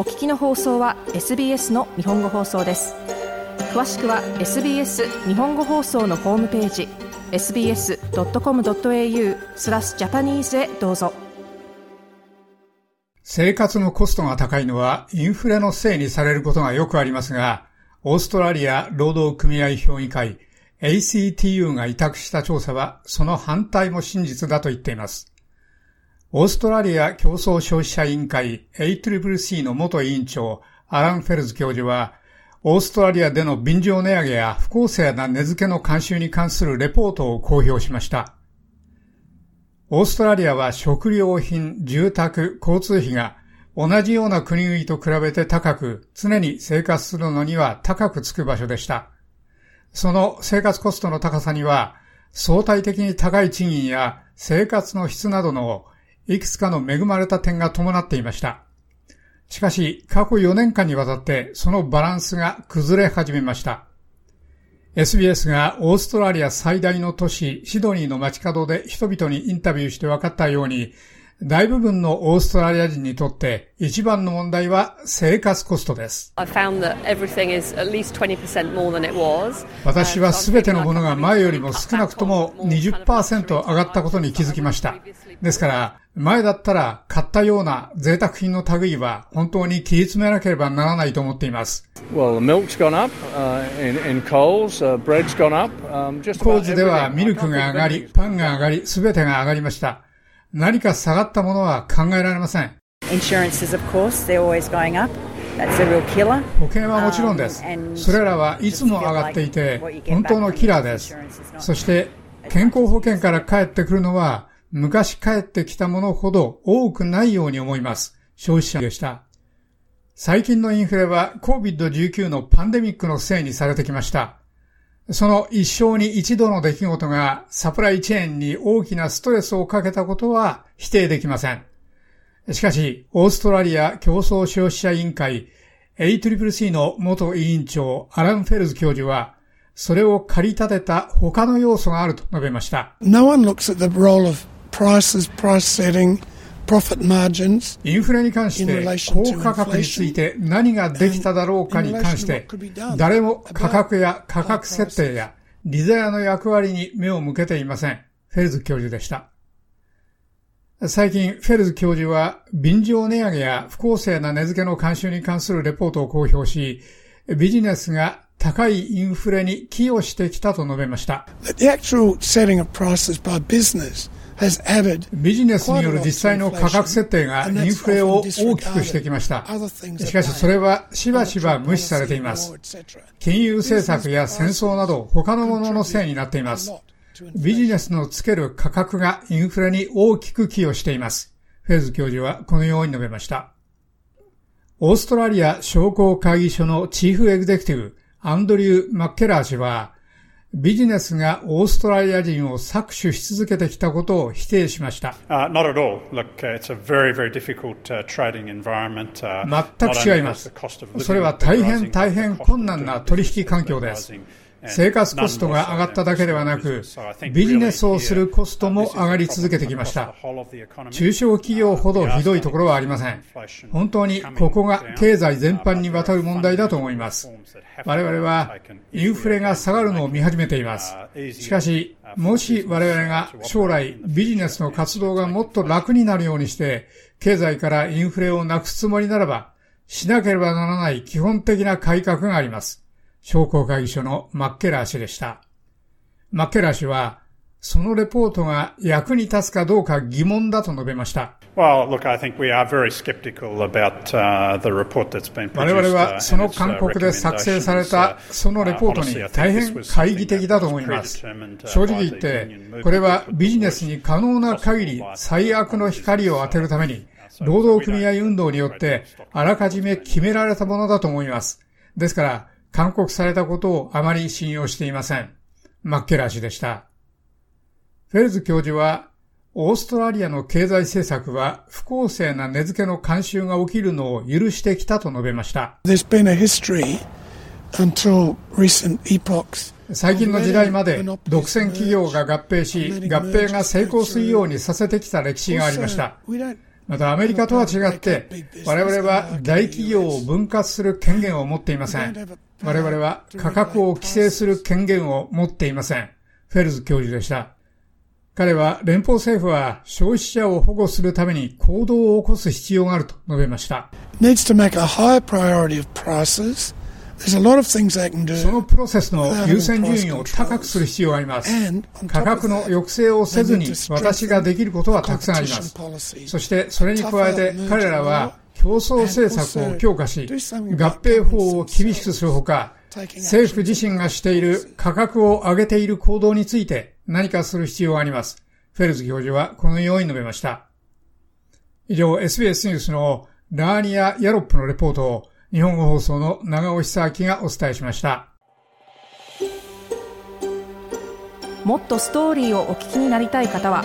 お聞きの放送は SBS の日本語放送です詳しくは SBS 日本語放送のホームページ sbs.com.au スラスジャパニーズへどうぞ生活のコストが高いのはインフレのせいにされることがよくありますが、オーストラリア労働組合評議会 ACTU が委託した調査はその反対も真実だと言っています。オーストラリア競争消費者委員会 ACCC の元委員長アラン・フェルズ教授は、オーストラリアでの便乗値上げや不公正な値付けの慣習に関するレポートを公表しました。オーストラリアは食料品、住宅、交通費が同じような国々と比べて高く、常に生活するのには高くつく場所でした。その生活コストの高さには、相対的に高い賃金や生活の質などのいくつかの恵まれた点が伴っていました。しかし、過去4年間にわたってそのバランスが崩れ始めました。SBS がオーストラリア最大の都市シドニーの街角で人々にインタビューして分かったように、大部分のオーストラリア人にとって一番の問題は生活コストです。私はすべてのものが前よりも少なくとも20%上がったことに気づきました。ですから、前だったら買ったような贅沢品の類は本当に切り詰めなければならないと思っています。Well, up, uh, in, in Coles, uh, up. Um, コーズではミルクが上がり、パンが上がり、すべてが上がりました。何か下がったものは考えられません。Insurances, of course, they're always going up. 保険はもちろんです。それらはいつも上がっていて、本当のキラーです。そして、健康保険から返ってくるのは、昔帰ってきたものほど多くないように思います。消費者でした。最近のインフレは COVID-19 のパンデミックのせいにされてきました。その一生に一度の出来事がサプライチェーンに大きなストレスをかけたことは否定できません。しかし、オーストラリア競争消費者委員会 ACCC の元委員長アラン・フェルズ教授は、それを駆り立てた他の要素があると述べました。No one looks at the role of prices, price setting, profit margins インフレに関して高価格について何ができただろうかに関して誰も価格や価格設定やリザヤの役割に目を向けていません。フェルズ教授でした。最近、フェルズ教授は、便乗値上げや不公正な値付けの慣習に関するレポートを公表し、ビジネスが高いインフレに寄与してきたと述べました。The actual setting of prices by business ビジネスによる実際の価格設定がインフレを大きくしてきました。しかしそれはしばしば無視されています。金融政策や戦争など他のもののせいになっています。ビジネスのつける価格がインフレに大きく寄与しています。フェーズ教授はこのように述べました。オーストラリア商工会議所のチーフエグゼクティブ、アンドリュー・マッケラー氏は、ビジネスがオーストラリア人を搾取し続けてきたことを否定しました。全く違います。それは大変大変困難な取引環境です。生活コストが上がっただけではなく、ビジネスをするコストも上がり続けてきました。中小企業ほどひどいところはありません。本当にここが経済全般にわたる問題だと思います。我々はインフレが下がるのを見始めています。しかし、もし我々が将来ビジネスの活動がもっと楽になるようにして、経済からインフレをなくすつもりならば、しなければならない基本的な改革があります。商工会議所のマッケラー氏でした。マッケラー氏は、そのレポートが役に立つかどうか疑問だと述べました。我々はその勧告で作成されたそのレポートに大変懐疑的だと思います。正直言って、これはビジネスに可能な限り最悪の光を当てるために、労働組合運動によってあらかじめ決められたものだと思います。ですから、勧告されたことをあまり信用していません。マッケラー氏でした。フェルズ教授は、オーストラリアの経済政策は不公正な値付けの慣習が起きるのを許してきたと述べました。最近の時代まで独占企業が合併し、合併が成功するようにさせてきた歴史がありました。またアメリカとは違って、我々は大企業を分割する権限を持っていません。我々は価格を規制する権限を持っていません。フェルズ教授でした。彼は連邦政府は消費者を保護するために行動を起こす必要があると述べました。その.プロセスの優先順位を高くする必要があります。価格の抑制をせずに私ができることはたくさんあります。そしてそれに加えて彼らは競争政策を強化し、合併法を厳しくするほか、政府自身がしている価格を上げている行動について何かする必要があります。フェルズ教授はこのように述べました。以上、SBS ニュースのラーニア・ヤロップのレポートを日本語放送の長尾久明がお伝えしました。もっとストーリーをお聞きになりたい方は